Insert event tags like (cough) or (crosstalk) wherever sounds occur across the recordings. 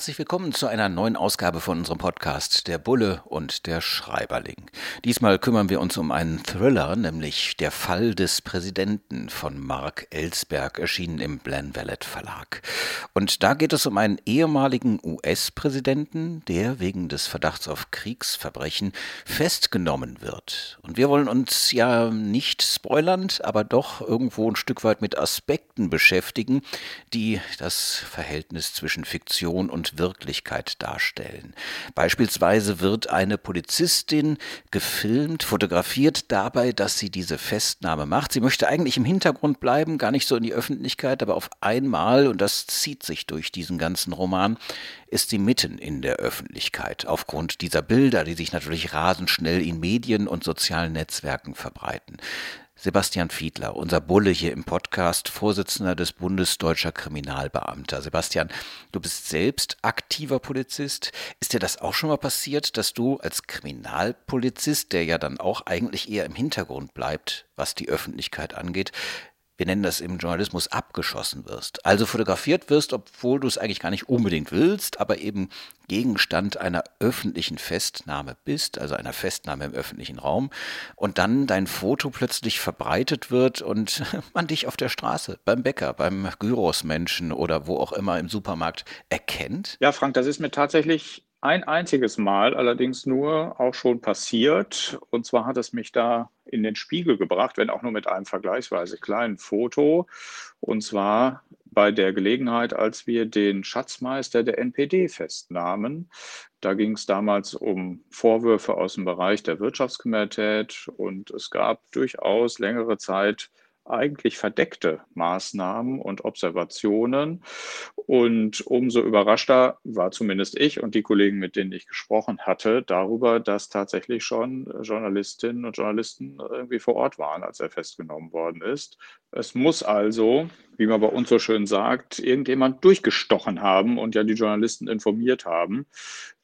Herzlich willkommen zu einer neuen Ausgabe von unserem Podcast Der Bulle und der Schreiberling. Diesmal kümmern wir uns um einen Thriller, nämlich Der Fall des Präsidenten von Mark Ellsberg, erschienen im Blanvalet Verlag. Und da geht es um einen ehemaligen US-Präsidenten, der wegen des Verdachts auf Kriegsverbrechen festgenommen wird. Und wir wollen uns ja nicht spoilernd, aber doch irgendwo ein Stück weit mit Aspekten beschäftigen, die das Verhältnis zwischen Fiktion und Wirklichkeit darstellen. Beispielsweise wird eine Polizistin gefilmt, fotografiert dabei, dass sie diese Festnahme macht. Sie möchte eigentlich im Hintergrund bleiben, gar nicht so in die Öffentlichkeit, aber auf einmal, und das zieht sich durch diesen ganzen Roman, ist sie mitten in der Öffentlichkeit aufgrund dieser Bilder, die sich natürlich rasend schnell in Medien und sozialen Netzwerken verbreiten. Sebastian Fiedler, unser Bulle hier im Podcast, Vorsitzender des Bundes Deutscher Kriminalbeamter. Sebastian, du bist selbst aktiver Polizist. Ist dir das auch schon mal passiert, dass du als Kriminalpolizist, der ja dann auch eigentlich eher im Hintergrund bleibt, was die Öffentlichkeit angeht, wir nennen das im Journalismus, abgeschossen wirst. Also fotografiert wirst, obwohl du es eigentlich gar nicht unbedingt willst, aber eben Gegenstand einer öffentlichen Festnahme bist, also einer Festnahme im öffentlichen Raum, und dann dein Foto plötzlich verbreitet wird und (laughs) man dich auf der Straße, beim Bäcker, beim Gyrosmenschen oder wo auch immer im Supermarkt erkennt? Ja, Frank, das ist mir tatsächlich ein einziges Mal allerdings nur auch schon passiert. Und zwar hat es mich da in den Spiegel gebracht, wenn auch nur mit einem vergleichsweise kleinen Foto. Und zwar bei der Gelegenheit, als wir den Schatzmeister der NPD festnahmen. Da ging es damals um Vorwürfe aus dem Bereich der Wirtschaftskriminalität und es gab durchaus längere Zeit eigentlich verdeckte Maßnahmen und Observationen. Und umso überraschter war zumindest ich und die Kollegen, mit denen ich gesprochen hatte, darüber, dass tatsächlich schon Journalistinnen und Journalisten irgendwie vor Ort waren, als er festgenommen worden ist. Es muss also, wie man bei uns so schön sagt, irgendjemand durchgestochen haben und ja die Journalisten informiert haben.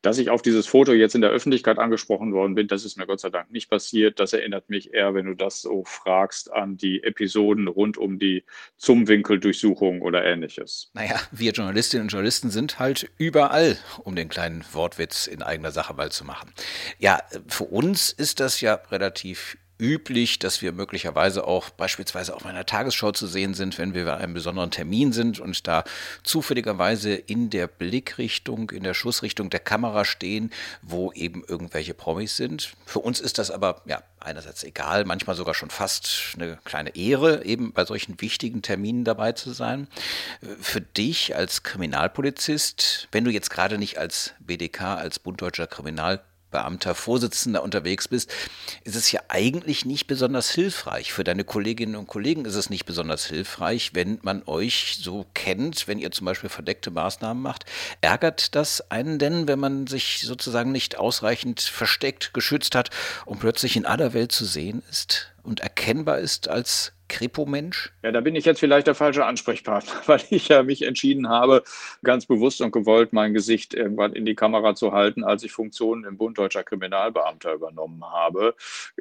Dass ich auf dieses Foto jetzt in der Öffentlichkeit angesprochen worden bin, das ist mir Gott sei Dank nicht passiert. Das erinnert mich eher, wenn du das so fragst, an die Episoden rund um die Zumwinkeldurchsuchung oder ähnliches. Naja, wir Journalistinnen und Journalisten sind halt überall, um den kleinen Wortwitz in eigener Sache mal zu machen. Ja, für uns ist das ja relativ üblich, dass wir möglicherweise auch beispielsweise auf einer Tagesschau zu sehen sind, wenn wir bei einem besonderen Termin sind und da zufälligerweise in der Blickrichtung, in der Schussrichtung der Kamera stehen, wo eben irgendwelche Promis sind. Für uns ist das aber ja einerseits egal, manchmal sogar schon fast eine kleine Ehre, eben bei solchen wichtigen Terminen dabei zu sein. Für dich als Kriminalpolizist, wenn du jetzt gerade nicht als BDK, als Bunddeutscher Kriminalpolizist Beamter, Vorsitzender unterwegs bist, ist es ja eigentlich nicht besonders hilfreich. Für deine Kolleginnen und Kollegen ist es nicht besonders hilfreich, wenn man euch so kennt, wenn ihr zum Beispiel verdeckte Maßnahmen macht. Ärgert das einen denn, wenn man sich sozusagen nicht ausreichend versteckt, geschützt hat und plötzlich in aller Welt zu sehen ist und erkennbar ist als Kripo-Mensch? Ja, da bin ich jetzt vielleicht der falsche Ansprechpartner, (laughs) weil ich ja mich entschieden habe, ganz bewusst und gewollt mein Gesicht irgendwann in die Kamera zu halten, als ich Funktionen im Bund Deutscher Kriminalbeamter übernommen habe.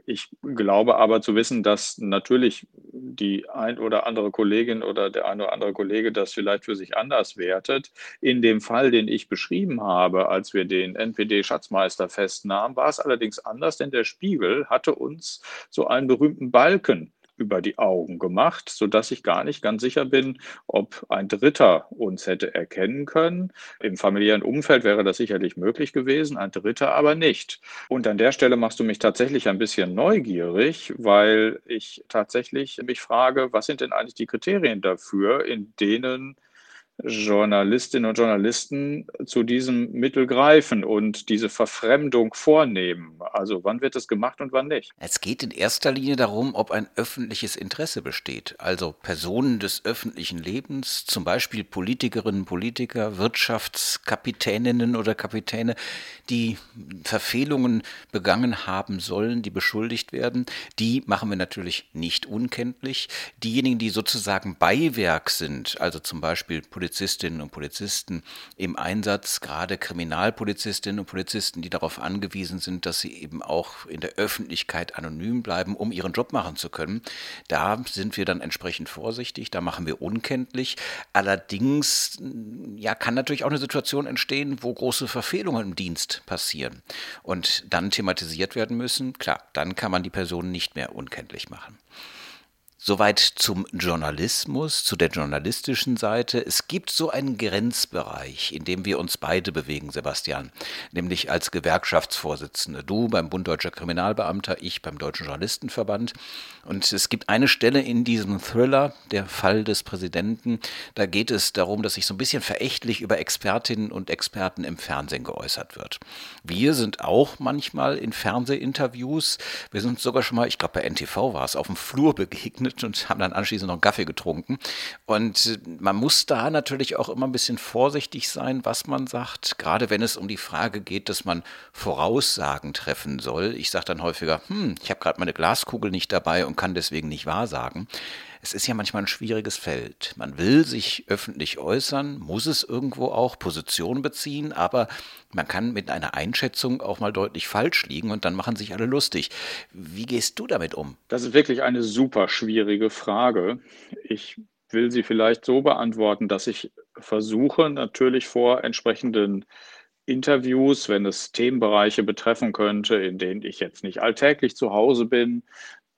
Ich glaube aber zu wissen, dass natürlich die ein oder andere Kollegin oder der ein oder andere Kollege das vielleicht für sich anders wertet. In dem Fall, den ich beschrieben habe, als wir den NPD-Schatzmeister festnahmen, war es allerdings anders, denn der Spiegel hatte uns so einen berühmten Balken über die Augen gemacht, sodass ich gar nicht ganz sicher bin, ob ein Dritter uns hätte erkennen können. Im familiären Umfeld wäre das sicherlich möglich gewesen, ein Dritter aber nicht. Und an der Stelle machst du mich tatsächlich ein bisschen neugierig, weil ich tatsächlich mich frage, was sind denn eigentlich die Kriterien dafür, in denen Journalistinnen und Journalisten zu diesem Mittel greifen und diese Verfremdung vornehmen. Also wann wird das gemacht und wann nicht? Es geht in erster Linie darum, ob ein öffentliches Interesse besteht. Also Personen des öffentlichen Lebens, zum Beispiel Politikerinnen, Politiker, Wirtschaftskapitäninnen oder Kapitäne, die Verfehlungen begangen haben sollen, die beschuldigt werden, die machen wir natürlich nicht unkenntlich. Diejenigen, die sozusagen Beiwerk sind, also zum Beispiel Politiker, Polizistinnen und Polizisten im Einsatz, gerade Kriminalpolizistinnen und Polizisten, die darauf angewiesen sind, dass sie eben auch in der Öffentlichkeit anonym bleiben, um ihren Job machen zu können. Da sind wir dann entsprechend vorsichtig, da machen wir unkenntlich. Allerdings ja, kann natürlich auch eine Situation entstehen, wo große Verfehlungen im Dienst passieren und dann thematisiert werden müssen. Klar, dann kann man die Person nicht mehr unkenntlich machen. Soweit zum Journalismus, zu der journalistischen Seite. Es gibt so einen Grenzbereich, in dem wir uns beide bewegen, Sebastian, nämlich als Gewerkschaftsvorsitzende. Du beim Bund Deutscher Kriminalbeamter, ich beim Deutschen Journalistenverband. Und es gibt eine Stelle in diesem Thriller, der Fall des Präsidenten, da geht es darum, dass sich so ein bisschen verächtlich über Expertinnen und Experten im Fernsehen geäußert wird. Wir sind auch manchmal in Fernsehinterviews, wir sind sogar schon mal, ich glaube bei NTV war es, auf dem Flur begegnet gegründet und haben dann anschließend noch einen Kaffee getrunken. Und äh, man muss da natürlich auch immer ein bisschen vorsichtig sein, was man sagt, gerade wenn es um die Frage geht, dass man Voraussagen treffen soll. Ich sage dann häufiger, hm, ich habe gerade meine Glaskugel nicht dabei und kann deswegen nicht wahrsagen. Es ist ja manchmal ein schwieriges Feld. Man will sich öffentlich äußern, muss es irgendwo auch Position beziehen, aber man kann mit einer Einschätzung auch mal deutlich falsch liegen und dann machen sich alle lustig. Wie gehst du damit um? Das ist wirklich eine super schwierige Frage. Ich will sie vielleicht so beantworten, dass ich versuche natürlich vor entsprechenden Interviews, wenn es Themenbereiche betreffen könnte, in denen ich jetzt nicht alltäglich zu Hause bin,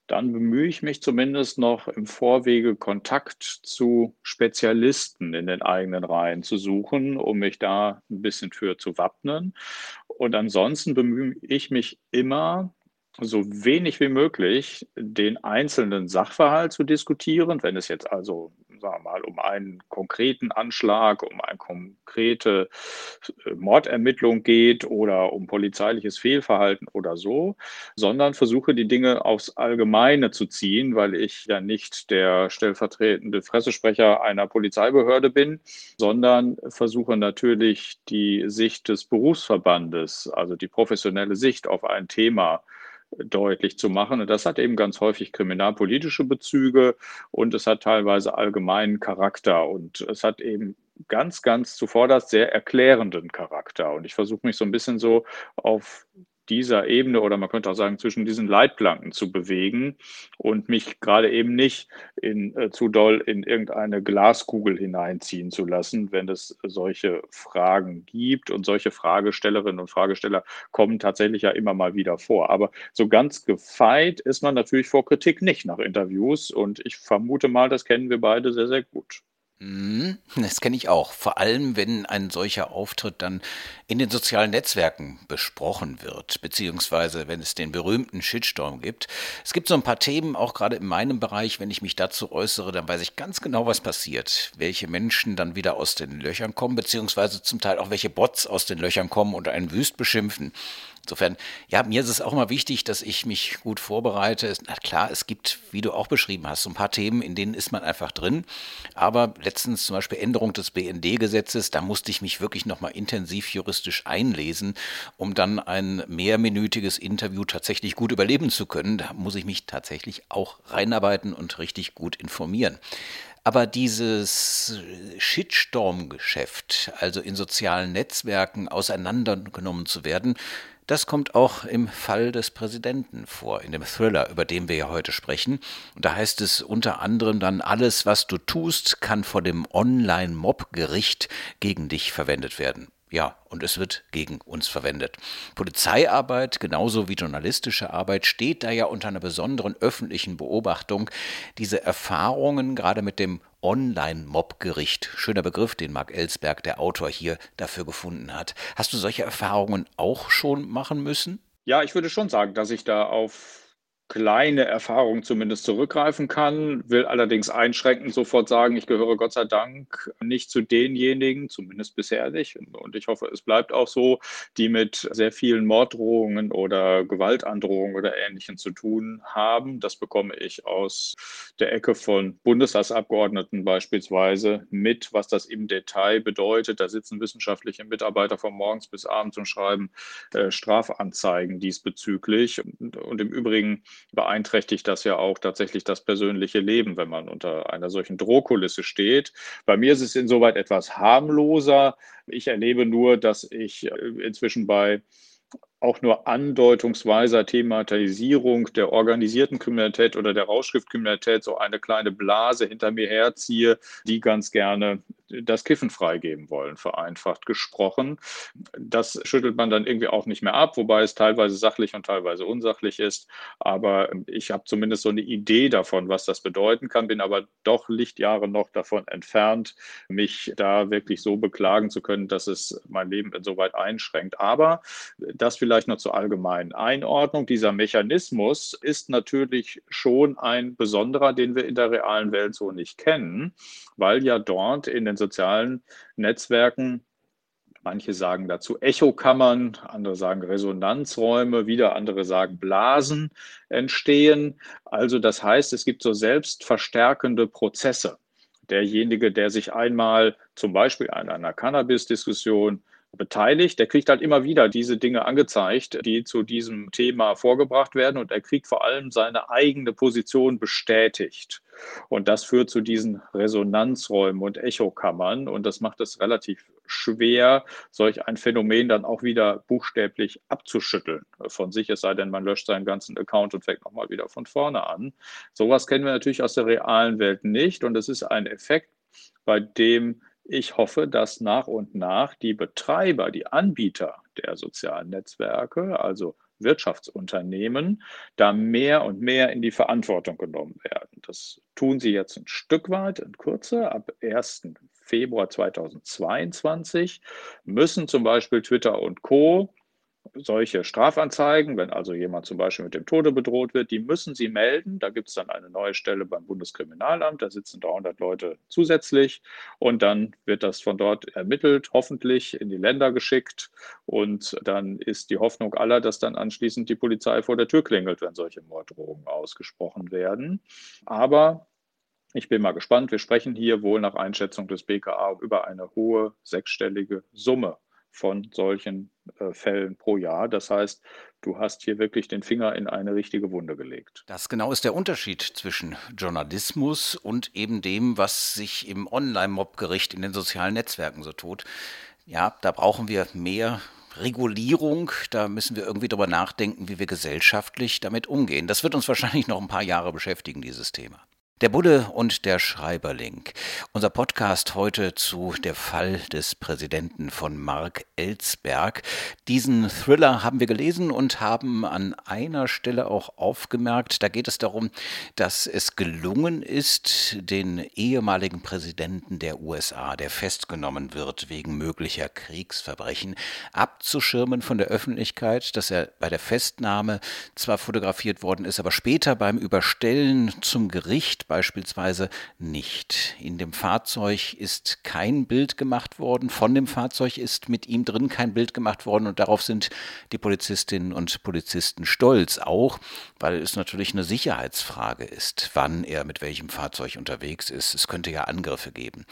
dann bemühe ich mich zumindest noch im Vorwege Kontakt zu Spezialisten in den eigenen Reihen zu suchen, um mich da ein bisschen für zu wappnen. Und ansonsten bemühe ich mich immer, so wenig wie möglich den einzelnen Sachverhalt zu diskutieren, wenn es jetzt also sagen wir mal, um einen konkreten Anschlag, um eine konkrete äh, Mordermittlung geht oder um polizeiliches Fehlverhalten oder so, sondern versuche die Dinge aufs Allgemeine zu ziehen, weil ich ja nicht der stellvertretende Pressesprecher einer Polizeibehörde bin, sondern versuche natürlich die Sicht des Berufsverbandes, also die professionelle Sicht auf ein Thema deutlich zu machen. Und das hat eben ganz häufig kriminalpolitische Bezüge und es hat teilweise allgemeinen Charakter und es hat eben ganz, ganz zuvorderst sehr erklärenden Charakter. Und ich versuche mich so ein bisschen so auf dieser Ebene oder man könnte auch sagen zwischen diesen Leitplanken zu bewegen und mich gerade eben nicht in, äh, zu doll in irgendeine Glaskugel hineinziehen zu lassen, wenn es solche Fragen gibt. Und solche Fragestellerinnen und Fragesteller kommen tatsächlich ja immer mal wieder vor. Aber so ganz gefeit ist man natürlich vor Kritik nicht nach Interviews und ich vermute mal, das kennen wir beide sehr, sehr gut. Mhm, das kenne ich auch. Vor allem, wenn ein solcher Auftritt dann in den sozialen Netzwerken besprochen wird, beziehungsweise wenn es den berühmten Shitstorm gibt. Es gibt so ein paar Themen, auch gerade in meinem Bereich, wenn ich mich dazu äußere, dann weiß ich ganz genau, was passiert. Welche Menschen dann wieder aus den Löchern kommen, beziehungsweise zum Teil auch welche Bots aus den Löchern kommen und einen wüst beschimpfen. Insofern, ja, mir ist es auch immer wichtig, dass ich mich gut vorbereite. Na klar, es gibt, wie du auch beschrieben hast, so ein paar Themen, in denen ist man einfach drin. Aber letztens zum Beispiel Änderung des BND-Gesetzes, da musste ich mich wirklich nochmal intensiv juristisch einlesen, um dann ein mehrminütiges Interview tatsächlich gut überleben zu können. Da muss ich mich tatsächlich auch reinarbeiten und richtig gut informieren. Aber dieses Shitstorm-Geschäft, also in sozialen Netzwerken auseinandergenommen zu werden, das kommt auch im Fall des Präsidenten vor, in dem Thriller, über den wir ja heute sprechen. Und da heißt es unter anderem dann, alles, was du tust, kann vor dem Online-Mob-Gericht gegen dich verwendet werden. Ja, und es wird gegen uns verwendet. Polizeiarbeit, genauso wie journalistische Arbeit, steht da ja unter einer besonderen öffentlichen Beobachtung. Diese Erfahrungen, gerade mit dem Online-Mob-Gericht, schöner Begriff, den Marc Ellsberg, der Autor, hier dafür gefunden hat. Hast du solche Erfahrungen auch schon machen müssen? Ja, ich würde schon sagen, dass ich da auf kleine Erfahrung zumindest zurückgreifen kann, will allerdings einschränkend sofort sagen, ich gehöre Gott sei Dank nicht zu denjenigen, zumindest bisher nicht, und ich hoffe, es bleibt auch so, die mit sehr vielen Morddrohungen oder Gewaltandrohungen oder Ähnlichem zu tun haben. Das bekomme ich aus der Ecke von Bundestagsabgeordneten beispielsweise mit, was das im Detail bedeutet. Da sitzen wissenschaftliche Mitarbeiter von morgens bis abends und schreiben äh, Strafanzeigen diesbezüglich. Und, und im Übrigen beeinträchtigt das ja auch tatsächlich das persönliche Leben, wenn man unter einer solchen Drohkulisse steht. Bei mir ist es insoweit etwas harmloser. Ich erlebe nur, dass ich äh, inzwischen bei auch nur andeutungsweiser Thematisierung der organisierten Kriminalität oder der Rauschgiftkriminalität so eine kleine Blase hinter mir herziehe, die ganz gerne das Kiffen freigeben wollen, vereinfacht gesprochen. Das schüttelt man dann irgendwie auch nicht mehr ab, wobei es teilweise sachlich und teilweise unsachlich ist. Aber ich habe zumindest so eine Idee davon, was das bedeuten kann, bin aber doch Lichtjahre noch davon entfernt, mich da wirklich so beklagen zu können, dass es mein Leben insoweit einschränkt. Aber das vielleicht noch zur allgemeinen Einordnung. Dieser Mechanismus ist natürlich schon ein besonderer, den wir in der realen Welt so nicht kennen, weil ja dort in den sozialen Netzwerken Manche sagen dazu Echokammern, andere sagen Resonanzräume, wieder andere sagen Blasen entstehen. Also das heißt, es gibt so selbstverstärkende Prozesse. Derjenige, der sich einmal zum Beispiel an einer Cannabis-Diskussion beteiligt, der kriegt halt immer wieder diese Dinge angezeigt, die zu diesem Thema vorgebracht werden. Und er kriegt vor allem seine eigene Position bestätigt. Und das führt zu diesen Resonanzräumen und Echokammern. Und das macht es relativ schwer, solch ein Phänomen dann auch wieder buchstäblich abzuschütteln. Von sich, es sei denn, man löscht seinen ganzen Account und fängt nochmal wieder von vorne an. Sowas kennen wir natürlich aus der realen Welt nicht. Und es ist ein Effekt, bei dem ich hoffe, dass nach und nach die Betreiber, die Anbieter der sozialen Netzwerke, also Wirtschaftsunternehmen, da mehr und mehr in die Verantwortung genommen werden. Das tun sie jetzt ein Stück weit in Kürze. Ab 1. Februar 2022 müssen zum Beispiel Twitter und Co solche Strafanzeigen, wenn also jemand zum Beispiel mit dem Tode bedroht wird, die müssen Sie melden. Da gibt es dann eine neue Stelle beim Bundeskriminalamt, da sitzen 300 Leute zusätzlich und dann wird das von dort ermittelt, hoffentlich in die Länder geschickt und dann ist die Hoffnung aller, dass dann anschließend die Polizei vor der Tür klingelt, wenn solche Morddrohungen ausgesprochen werden. Aber ich bin mal gespannt. Wir sprechen hier wohl nach Einschätzung des BKA über eine hohe sechsstellige Summe von solchen Fällen pro Jahr. Das heißt, du hast hier wirklich den Finger in eine richtige Wunde gelegt. Das genau ist der Unterschied zwischen Journalismus und eben dem, was sich im Online-Mob-Gericht in den sozialen Netzwerken so tut. Ja, da brauchen wir mehr Regulierung, da müssen wir irgendwie darüber nachdenken, wie wir gesellschaftlich damit umgehen. Das wird uns wahrscheinlich noch ein paar Jahre beschäftigen, dieses Thema. Der Bulle und der Schreiberling. Unser Podcast heute zu Der Fall des Präsidenten von Mark Ellsberg. Diesen Thriller haben wir gelesen und haben an einer Stelle auch aufgemerkt, da geht es darum, dass es gelungen ist, den ehemaligen Präsidenten der USA, der festgenommen wird wegen möglicher Kriegsverbrechen, abzuschirmen von der Öffentlichkeit, dass er bei der Festnahme zwar fotografiert worden ist, aber später beim Überstellen zum Gericht beispielsweise nicht. In dem Fahrzeug ist kein Bild gemacht worden, von dem Fahrzeug ist mit ihm drin kein Bild gemacht worden und darauf sind die Polizistinnen und Polizisten stolz, auch weil es natürlich eine Sicherheitsfrage ist, wann er mit welchem Fahrzeug unterwegs ist. Es könnte ja Angriffe geben.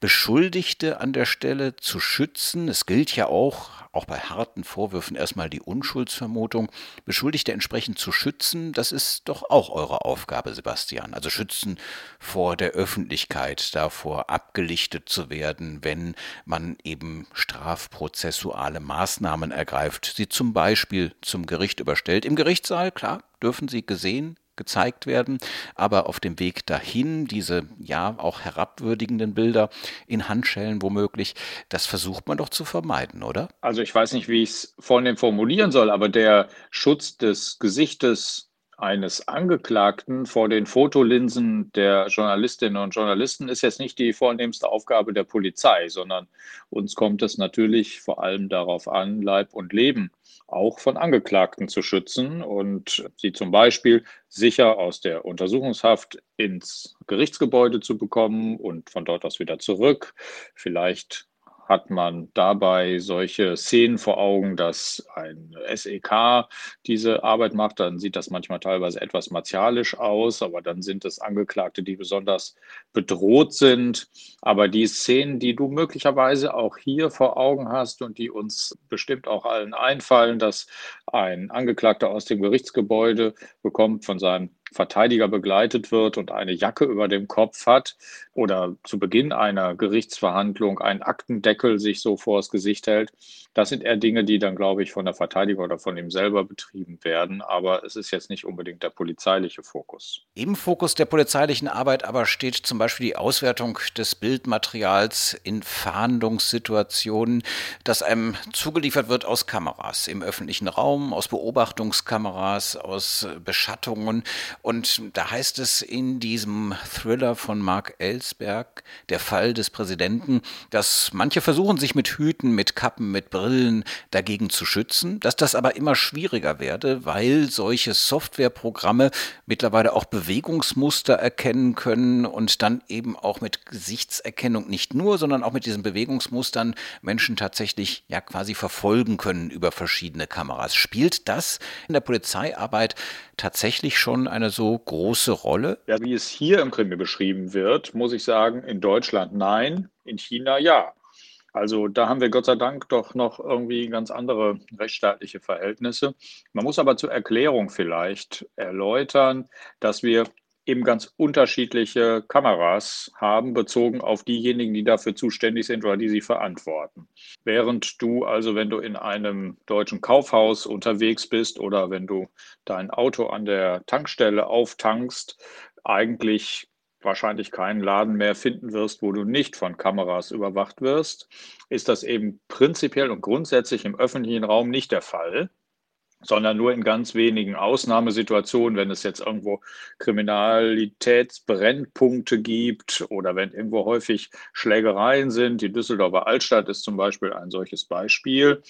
Beschuldigte an der Stelle zu schützen, es gilt ja auch, auch bei harten Vorwürfen erstmal die Unschuldsvermutung, Beschuldigte entsprechend zu schützen, das ist doch auch eure Aufgabe, Sebastian. Also schützen vor der Öffentlichkeit, davor abgelichtet zu werden, wenn man eben strafprozessuale Maßnahmen ergreift, sie zum Beispiel zum Gericht überstellt. Im Gerichtssaal, klar, dürfen sie gesehen, gezeigt werden, aber auf dem Weg dahin, diese ja auch herabwürdigenden Bilder in Handschellen womöglich, das versucht man doch zu vermeiden, oder? Also ich weiß nicht, wie ich es vornehm formulieren soll, aber der Schutz des Gesichtes eines Angeklagten vor den Fotolinsen der Journalistinnen und Journalisten ist jetzt nicht die vornehmste Aufgabe der Polizei, sondern uns kommt es natürlich vor allem darauf an, Leib und Leben auch von Angeklagten zu schützen und sie zum Beispiel sicher aus der Untersuchungshaft ins Gerichtsgebäude zu bekommen und von dort aus wieder zurück, vielleicht hat man dabei solche Szenen vor Augen, dass ein SEK diese Arbeit macht, dann sieht das manchmal teilweise etwas martialisch aus, aber dann sind es Angeklagte, die besonders bedroht sind. Aber die Szenen, die du möglicherweise auch hier vor Augen hast und die uns bestimmt auch allen einfallen, dass ein Angeklagter aus dem Gerichtsgebäude bekommt von seinem Verteidiger begleitet wird und eine Jacke über dem Kopf hat oder zu Beginn einer Gerichtsverhandlung einen Aktendeckel sich so vors Gesicht hält. Das sind eher Dinge, die dann, glaube ich, von der Verteidiger oder von ihm selber betrieben werden. Aber es ist jetzt nicht unbedingt der polizeiliche Fokus. Im Fokus der polizeilichen Arbeit aber steht zum Beispiel die Auswertung des Bildmaterials in Fahndungssituationen, das einem zugeliefert wird aus Kameras im öffentlichen Raum, aus Beobachtungskameras, aus Beschattungen und da heißt es in diesem Thriller von Mark Ellsberg, der Fall des Präsidenten, dass manche versuchen, sich mit Hüten, mit Kappen, mit Brillen dagegen zu schützen, dass das aber immer schwieriger werde, weil solche Softwareprogramme mittlerweile auch Bewegungsmuster erkennen können und dann eben auch mit Gesichtserkennung nicht nur, sondern auch mit diesen Bewegungsmustern Menschen tatsächlich ja quasi verfolgen können über verschiedene Kameras. Spielt das in der Polizeiarbeit tatsächlich schon eine eine so große Rolle? Ja, wie es hier im Krimi beschrieben wird, muss ich sagen, in Deutschland nein, in China ja. Also da haben wir Gott sei Dank doch noch irgendwie ganz andere rechtsstaatliche Verhältnisse. Man muss aber zur Erklärung vielleicht erläutern, dass wir eben ganz unterschiedliche Kameras haben, bezogen auf diejenigen, die dafür zuständig sind oder die sie verantworten. Während du also, wenn du in einem deutschen Kaufhaus unterwegs bist oder wenn du dein Auto an der Tankstelle auftankst, eigentlich wahrscheinlich keinen Laden mehr finden wirst, wo du nicht von Kameras überwacht wirst, ist das eben prinzipiell und grundsätzlich im öffentlichen Raum nicht der Fall sondern nur in ganz wenigen Ausnahmesituationen, wenn es jetzt irgendwo Kriminalitätsbrennpunkte gibt oder wenn irgendwo häufig Schlägereien sind. Die Düsseldorfer Altstadt ist zum Beispiel ein solches Beispiel.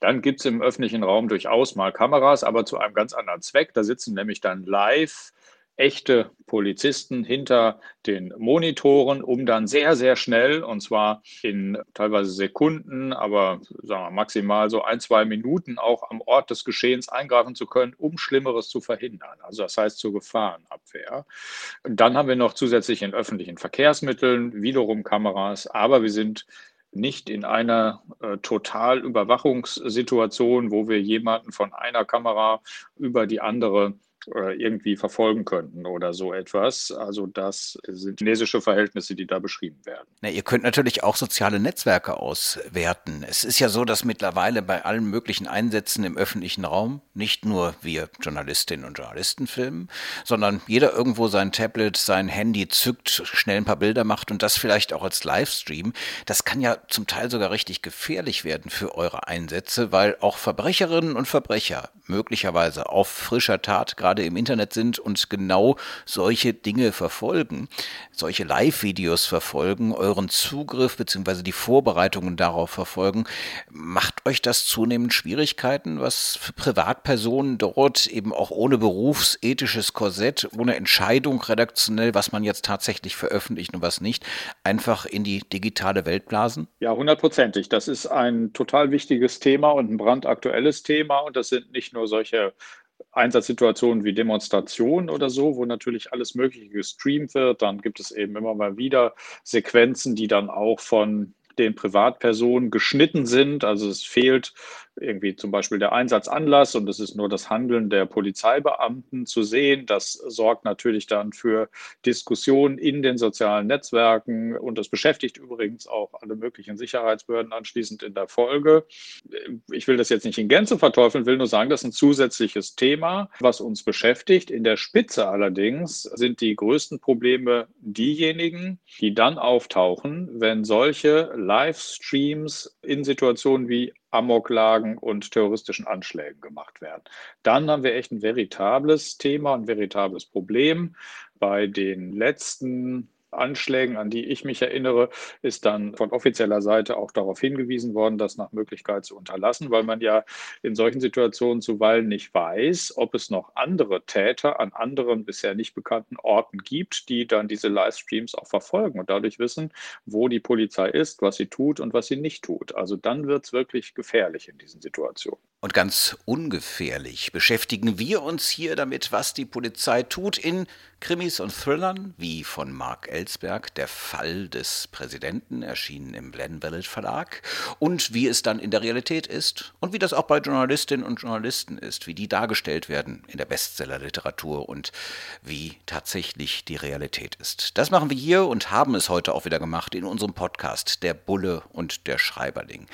Dann gibt es im öffentlichen Raum durchaus mal Kameras, aber zu einem ganz anderen Zweck. Da sitzen nämlich dann live echte Polizisten hinter den Monitoren, um dann sehr, sehr schnell, und zwar in teilweise Sekunden, aber sagen wir maximal so ein, zwei Minuten auch am Ort des Geschehens eingreifen zu können, um Schlimmeres zu verhindern. Also das heißt zur Gefahrenabwehr. Dann haben wir noch zusätzlich in öffentlichen Verkehrsmitteln wiederum Kameras, aber wir sind nicht in einer äh, Totalüberwachungssituation, wo wir jemanden von einer Kamera über die andere irgendwie verfolgen könnten oder so etwas. Also das sind chinesische Verhältnisse, die da beschrieben werden. Na, ihr könnt natürlich auch soziale Netzwerke auswerten. Es ist ja so, dass mittlerweile bei allen möglichen Einsätzen im öffentlichen Raum nicht nur wir Journalistinnen und Journalisten filmen, sondern jeder irgendwo sein Tablet, sein Handy zückt, schnell ein paar Bilder macht und das vielleicht auch als Livestream. Das kann ja zum Teil sogar richtig gefährlich werden für eure Einsätze, weil auch Verbrecherinnen und Verbrecher möglicherweise auf frischer Tat gerade im Internet sind und genau solche Dinge verfolgen, solche Live-Videos verfolgen, euren Zugriff bzw. die Vorbereitungen darauf verfolgen, macht euch das zunehmend Schwierigkeiten, was für Privatpersonen dort eben auch ohne berufsethisches Korsett, ohne Entscheidung redaktionell, was man jetzt tatsächlich veröffentlicht und was nicht, einfach in die digitale Welt blasen? Ja, hundertprozentig. Das ist ein total wichtiges Thema und ein brandaktuelles Thema. Und das sind nicht nur solche Einsatzsituationen wie Demonstrationen oder so, wo natürlich alles Mögliche gestreamt wird. Dann gibt es eben immer mal wieder Sequenzen, die dann auch von den Privatpersonen geschnitten sind. Also es fehlt irgendwie zum Beispiel der Einsatzanlass und es ist nur das Handeln der Polizeibeamten zu sehen. Das sorgt natürlich dann für Diskussionen in den sozialen Netzwerken und das beschäftigt übrigens auch alle möglichen Sicherheitsbehörden anschließend in der Folge. Ich will das jetzt nicht in Gänze verteufeln, will nur sagen, das ist ein zusätzliches Thema, was uns beschäftigt. In der Spitze allerdings sind die größten Probleme diejenigen, die dann auftauchen, wenn solche Livestreams in Situationen wie Amoklagen und terroristischen Anschlägen gemacht werden. Dann haben wir echt ein veritables Thema, ein veritables Problem. Bei den letzten Anschlägen, an die ich mich erinnere, ist dann von offizieller Seite auch darauf hingewiesen worden, das nach Möglichkeit zu unterlassen, weil man ja in solchen Situationen zuweilen nicht weiß, ob es noch andere Täter an anderen bisher nicht bekannten Orten gibt, die dann diese Livestreams auch verfolgen und dadurch wissen, wo die Polizei ist, was sie tut und was sie nicht tut. Also dann wird es wirklich gefährlich in diesen Situationen. Und ganz ungefährlich beschäftigen wir uns hier damit, was die Polizei tut in Krimis und Thrillern, wie von Mark Ellsberg, Der Fall des Präsidenten, erschienen im Glenvelet Verlag, und wie es dann in der Realität ist und wie das auch bei Journalistinnen und Journalisten ist, wie die dargestellt werden in der Bestsellerliteratur und wie tatsächlich die Realität ist. Das machen wir hier und haben es heute auch wieder gemacht in unserem Podcast Der Bulle und der Schreiberling.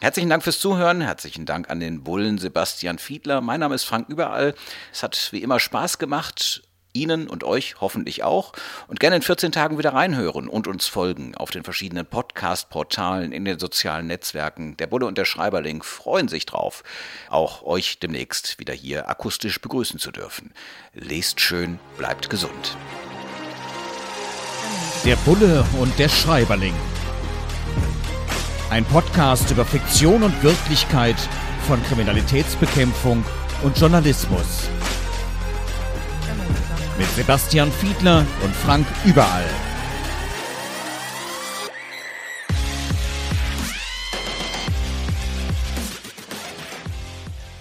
Herzlichen Dank fürs Zuhören, herzlichen Dank an den Bullen Sebastian Fiedler. Mein Name ist Frank Überall. Es hat wie immer Spaß gemacht Ihnen und euch hoffentlich auch. Und gerne in 14 Tagen wieder reinhören und uns folgen auf den verschiedenen Podcast-Portalen, in den sozialen Netzwerken. Der Bulle und der Schreiberling freuen sich drauf, auch euch demnächst wieder hier akustisch begrüßen zu dürfen. Lest schön, bleibt gesund. Der Bulle und der Schreiberling. Ein Podcast über Fiktion und Wirklichkeit von Kriminalitätsbekämpfung und Journalismus mit Sebastian Fiedler und Frank Überall.